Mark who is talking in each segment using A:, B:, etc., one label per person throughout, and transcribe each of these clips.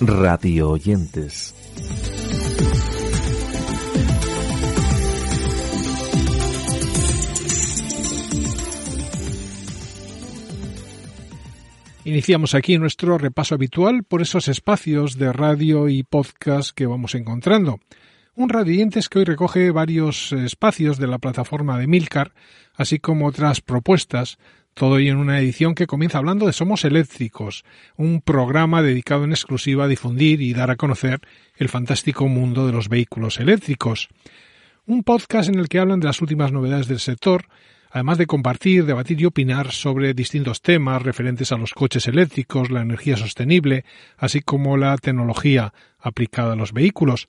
A: Radio oyentes.
B: Iniciamos aquí nuestro repaso habitual por esos espacios de radio y podcast que vamos encontrando. Un radio oyentes que hoy recoge varios espacios de la plataforma de Milcar, así como otras propuestas todo ello en una edición que comienza hablando de Somos Eléctricos, un programa dedicado en exclusiva a difundir y dar a conocer el fantástico mundo de los vehículos eléctricos. Un podcast en el que hablan de las últimas novedades del sector, además de compartir, debatir y opinar sobre distintos temas referentes a los coches eléctricos, la energía sostenible, así como la tecnología aplicada a los vehículos.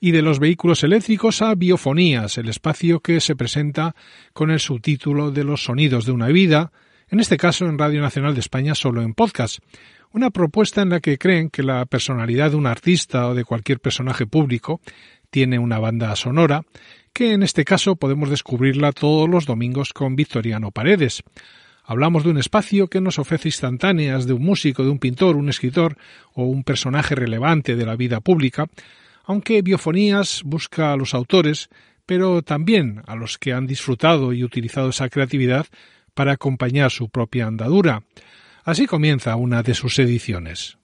B: y de los vehículos eléctricos a Biofonías, el espacio que se presenta con el subtítulo de los sonidos de una vida, en este caso en Radio Nacional de España solo en podcast, una propuesta en la que creen que la personalidad de un artista o de cualquier personaje público tiene una banda sonora, que en este caso podemos descubrirla todos los domingos con Victoriano Paredes. Hablamos de un espacio que nos ofrece instantáneas de un músico, de un pintor, un escritor o un personaje relevante de la vida pública, aunque Biofonías busca a los autores, pero también a los que han disfrutado y utilizado esa creatividad para acompañar su propia andadura. Así comienza una de sus ediciones.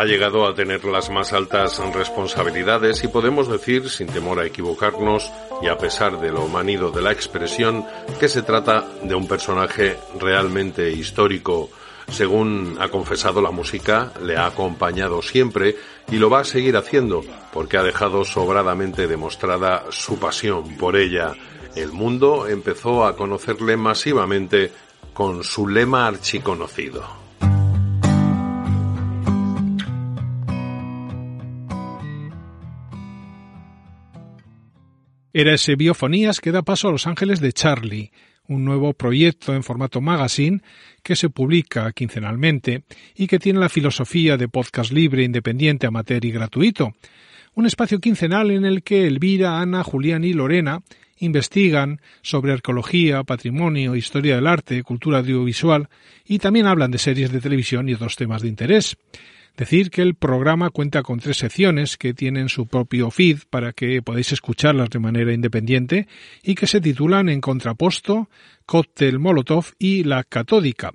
C: Ha llegado a tener las más altas responsabilidades y podemos decir, sin temor a equivocarnos y a pesar de lo manido de la expresión, que se trata de un personaje realmente histórico. Según ha confesado la música, le ha acompañado siempre y lo va a seguir haciendo porque ha dejado sobradamente demostrada su pasión por ella. El mundo empezó a conocerle masivamente con su lema archiconocido.
B: Era ese Biofonías que da paso a Los Ángeles de Charlie, un nuevo proyecto en formato magazine que se publica quincenalmente y que tiene la filosofía de podcast libre, independiente, amateur y gratuito. Un espacio quincenal en el que Elvira, Ana, Julián y Lorena investigan sobre arqueología, patrimonio, historia del arte, cultura audiovisual y también hablan de series de televisión y otros temas de interés. Decir que el programa cuenta con tres secciones que tienen su propio feed para que podáis escucharlas de manera independiente y que se titulan En Contraposto, Cóctel Molotov y La Catódica.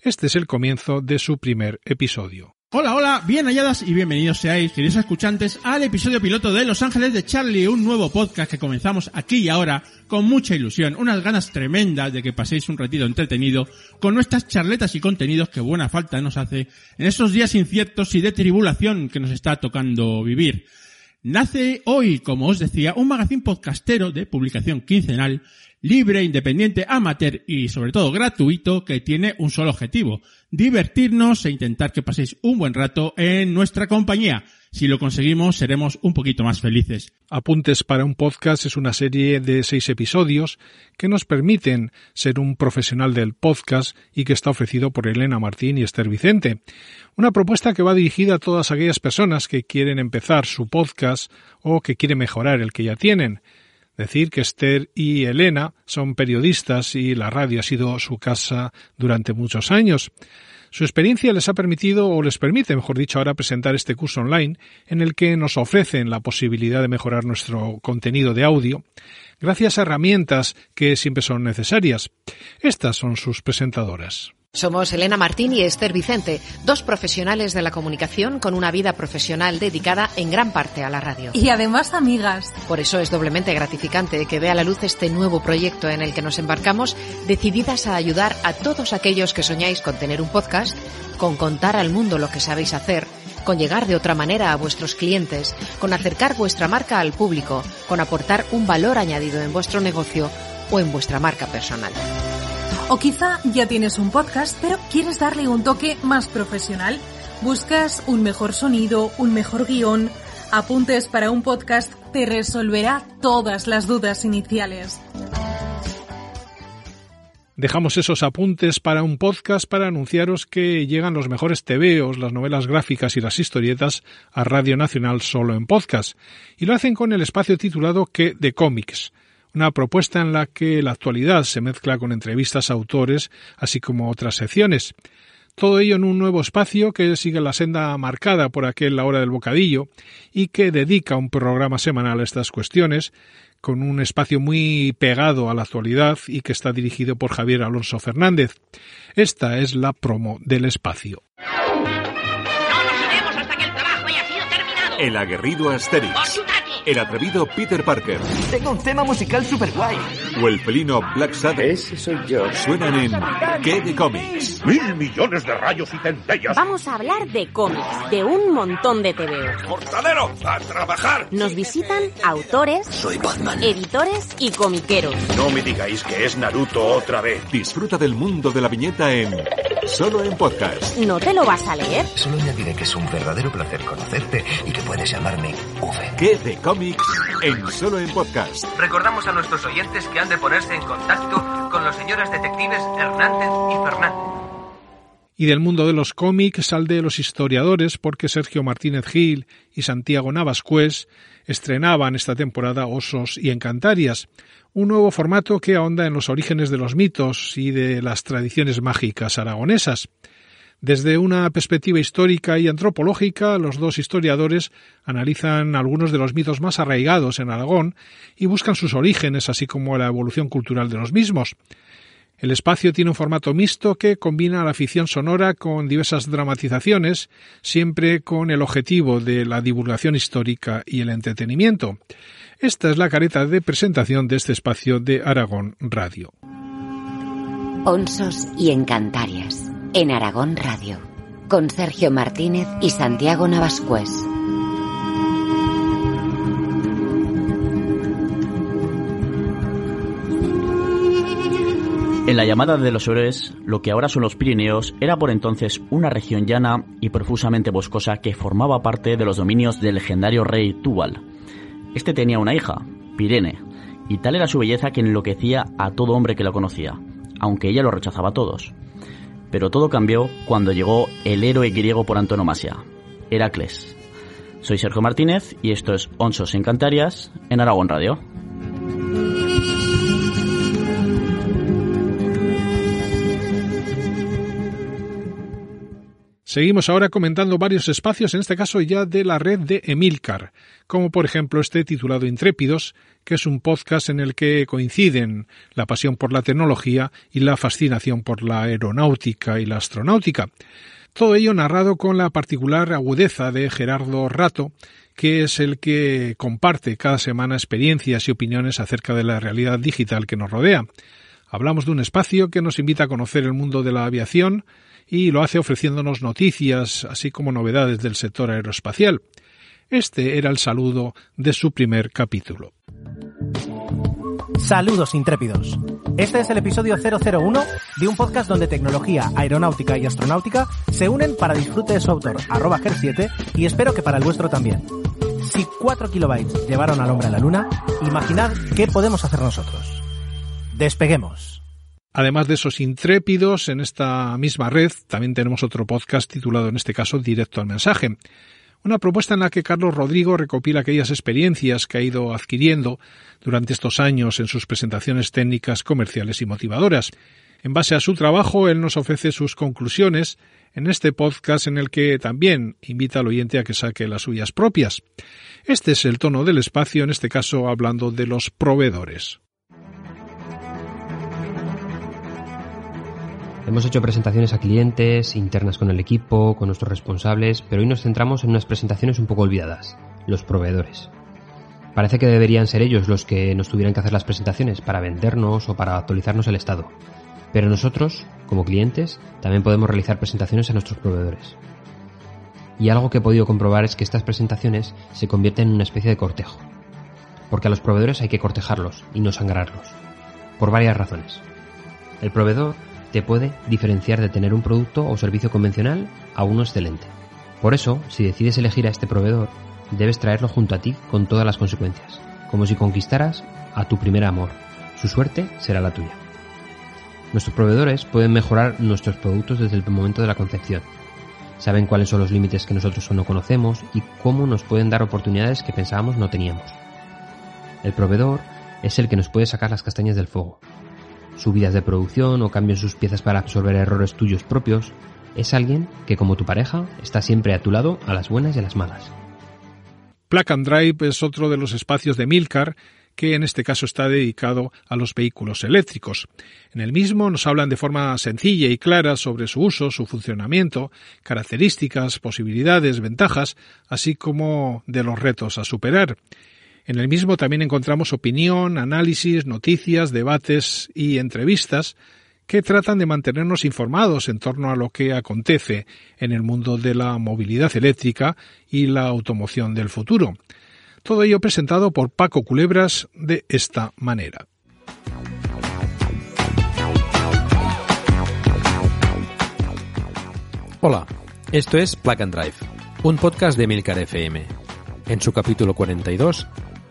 B: Este es el comienzo de su primer episodio.
D: Hola, hola, bien halladas y bienvenidos seáis, queridos escuchantes, al episodio piloto de Los Ángeles de Charlie, un nuevo podcast que comenzamos aquí y ahora con mucha ilusión, unas ganas tremendas de que paséis un ratito entretenido con nuestras charletas y contenidos que buena falta nos hace en estos días inciertos y de tribulación que nos está tocando vivir. Nace hoy, como os decía, un magazín podcastero de publicación quincenal libre, independiente, amateur y sobre todo gratuito que tiene un solo objetivo, divertirnos e intentar que paséis un buen rato en nuestra compañía. Si lo conseguimos, seremos un poquito más felices.
B: Apuntes para un podcast es una serie de seis episodios que nos permiten ser un profesional del podcast y que está ofrecido por Elena Martín y Esther Vicente. Una propuesta que va dirigida a todas aquellas personas que quieren empezar su podcast o que quieren mejorar el que ya tienen. Decir que Esther y Elena son periodistas y la radio ha sido su casa durante muchos años. Su experiencia les ha permitido, o les permite, mejor dicho, ahora presentar este curso online en el que nos ofrecen la posibilidad de mejorar nuestro contenido de audio gracias a herramientas que siempre son necesarias. Estas son sus presentadoras.
E: Somos Elena Martín y Esther Vicente, dos profesionales de la comunicación con una vida profesional dedicada en gran parte a la radio.
F: Y además amigas.
E: Por eso es doblemente gratificante que vea la luz este nuevo proyecto en el que nos embarcamos, decididas a ayudar a todos aquellos que soñáis con tener un podcast, con contar al mundo lo que sabéis hacer, con llegar de otra manera a vuestros clientes, con acercar vuestra marca al público, con aportar un valor añadido en vuestro negocio o en vuestra marca personal.
F: O quizá ya tienes un podcast, pero quieres darle un toque más profesional. Buscas un mejor sonido, un mejor guion. Apuntes para un podcast te resolverá todas las dudas iniciales.
B: Dejamos esos apuntes para un podcast para anunciaros que llegan los mejores TVOs, las novelas gráficas y las historietas a Radio Nacional solo en podcast. Y lo hacen con el espacio titulado Que de cómics una propuesta en la que la actualidad se mezcla con entrevistas a autores, así como otras secciones. Todo ello en un nuevo espacio que sigue la senda marcada por aquel La Hora del Bocadillo y que dedica un programa semanal a estas cuestiones, con un espacio muy pegado a la actualidad y que está dirigido por Javier Alonso Fernández. Esta es la promo del espacio.
G: No nos hasta que el trabajo haya sido terminado.
H: El aguerrido Asterix. El atrevido Peter Parker.
I: Tengo un tema musical super guay.
H: O el felino Black Sabbath.
I: Ese soy yo.
H: Suenan en ¿Qué de cómics?
J: Mil millones de rayos y centellas.
K: Vamos a hablar de cómics, de un montón de TVO.
J: ¡Mortadero! ¡A trabajar!
K: Nos visitan autores,
I: Soy Batman.
K: editores y comiqueros.
J: No me digáis que es Naruto otra vez.
H: Disfruta del mundo de la viñeta en Solo en Podcast.
K: ¿No te lo vas a leer?
I: Solo añadiré que es un verdadero placer conocerte y que puedes llamarme V.
H: ¿Qué de cómics? En Solo en Podcast.
L: Recordamos a nuestros oyentes que han de ponerse en contacto con los señores detectives Hernández y Fernández.
B: Y del mundo de los cómics al de los historiadores, porque Sergio Martínez Gil y Santiago Navascués estrenaban esta temporada Osos y Encantarias, un nuevo formato que ahonda en los orígenes de los mitos y de las tradiciones mágicas aragonesas. Desde una perspectiva histórica y antropológica, los dos historiadores analizan algunos de los mitos más arraigados en Aragón y buscan sus orígenes, así como la evolución cultural de los mismos. El espacio tiene un formato mixto que combina la ficción sonora con diversas dramatizaciones, siempre con el objetivo de la divulgación histórica y el entretenimiento. Esta es la careta de presentación de este espacio de Aragón Radio.
M: Onsos y Encantarias, en Aragón Radio, con Sergio Martínez y Santiago Navascués.
N: En la llamada de los héroes, lo que ahora son los Pirineos era por entonces una región llana y profusamente boscosa que formaba parte de los dominios del legendario rey Túbal. Este tenía una hija, Pirene, y tal era su belleza que enloquecía a todo hombre que la conocía, aunque ella lo rechazaba a todos. Pero todo cambió cuando llegó el héroe griego por antonomasia, Heracles. Soy Sergio Martínez y esto es Onsos Encantarias en Aragón Radio.
B: Seguimos ahora comentando varios espacios, en este caso ya de la red de Emilcar, como por ejemplo este titulado Intrépidos, que es un podcast en el que coinciden la pasión por la tecnología y la fascinación por la aeronáutica y la astronáutica. Todo ello narrado con la particular agudeza de Gerardo Rato, que es el que comparte cada semana experiencias y opiniones acerca de la realidad digital que nos rodea. Hablamos de un espacio que nos invita a conocer el mundo de la aviación, y lo hace ofreciéndonos noticias, así como novedades del sector aeroespacial. Este era el saludo de su primer capítulo.
O: Saludos intrépidos. Este es el episodio 001 de un podcast donde tecnología, aeronáutica y astronáutica se unen para disfrute de su autor, arroba GER7, y espero que para el vuestro también. Si 4 kilobytes llevaron al hombre a la luna, imaginad qué podemos hacer nosotros. Despeguemos.
B: Además de esos intrépidos, en esta misma red también tenemos otro podcast titulado en este caso Directo al Mensaje. Una propuesta en la que Carlos Rodrigo recopila aquellas experiencias que ha ido adquiriendo durante estos años en sus presentaciones técnicas, comerciales y motivadoras. En base a su trabajo, él nos ofrece sus conclusiones en este podcast en el que también invita al oyente a que saque las suyas propias. Este es el tono del espacio, en este caso hablando de los proveedores.
P: Hemos hecho presentaciones a clientes, internas con el equipo, con nuestros responsables, pero hoy nos centramos en unas presentaciones un poco olvidadas, los proveedores. Parece que deberían ser ellos los que nos tuvieran que hacer las presentaciones para vendernos o para actualizarnos el estado. Pero nosotros, como clientes, también podemos realizar presentaciones a nuestros proveedores. Y algo que he podido comprobar es que estas presentaciones se convierten en una especie de cortejo. Porque a los proveedores hay que cortejarlos y no sangrarlos. Por varias razones. El proveedor te puede diferenciar de tener un producto o servicio convencional a uno excelente. Por eso, si decides elegir a este proveedor, debes traerlo junto a ti con todas las consecuencias, como si conquistaras a tu primer amor. Su suerte será la tuya. Nuestros proveedores pueden mejorar nuestros productos desde el momento de la concepción. Saben cuáles son los límites que nosotros no conocemos y cómo nos pueden dar oportunidades que pensábamos no teníamos. El proveedor es el que nos puede sacar las castañas del fuego, subidas de producción o cambios en sus piezas para absorber errores tuyos propios, es alguien que como tu pareja está siempre a tu lado a las buenas y a las malas.
B: Plug and Drive es otro de los espacios de Milcar que en este caso está dedicado a los vehículos eléctricos. En el mismo nos hablan de forma sencilla y clara sobre su uso, su funcionamiento, características, posibilidades, ventajas, así como de los retos a superar. En el mismo también encontramos opinión, análisis, noticias, debates y entrevistas que tratan de mantenernos informados en torno a lo que acontece en el mundo de la movilidad eléctrica y la automoción del futuro. Todo ello presentado por Paco Culebras de esta manera.
Q: Hola, esto es Plug and Drive, un podcast de Milcar FM. En su capítulo 42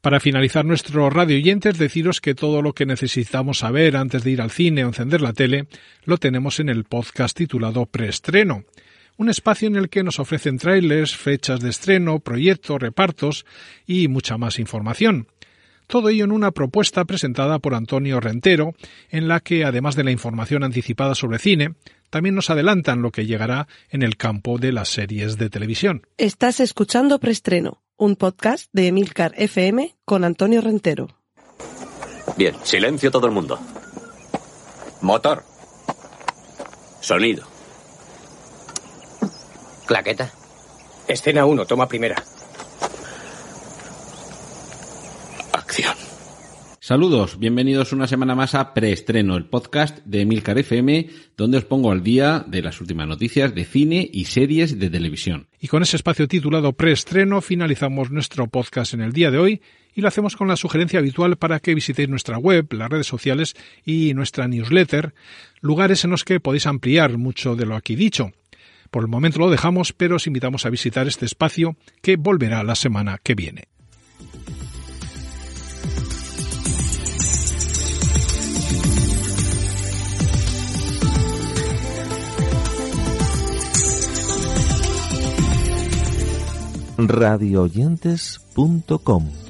B: Para finalizar nuestro radio oyentes, deciros que todo lo que necesitamos saber antes de ir al cine o encender la tele lo tenemos en el podcast titulado Preestreno, un espacio en el que nos ofrecen trailers, fechas de estreno, proyectos, repartos y mucha más información. Todo ello en una propuesta presentada por Antonio Rentero, en la que, además de la información anticipada sobre cine, también nos adelantan lo que llegará en el campo de las series de televisión.
R: Estás escuchando Preestreno un podcast de Emilcar FM con Antonio Rentero.
S: Bien, silencio todo el mundo. Motor. Sonido.
T: Claqueta.
U: Escena 1, toma primera.
S: Acción.
V: Saludos, bienvenidos una semana más a Preestreno, el podcast de Milcar FM, donde os pongo al día de las últimas noticias de cine y series de televisión.
B: Y con ese espacio titulado Preestreno finalizamos nuestro podcast en el día de hoy y lo hacemos con la sugerencia habitual para que visitéis nuestra web, las redes sociales y nuestra newsletter, lugares en los que podéis ampliar mucho de lo aquí dicho. Por el momento lo dejamos, pero os invitamos a visitar este espacio que volverá la semana que viene.
A: radioyentes.com.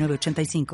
W: 906985.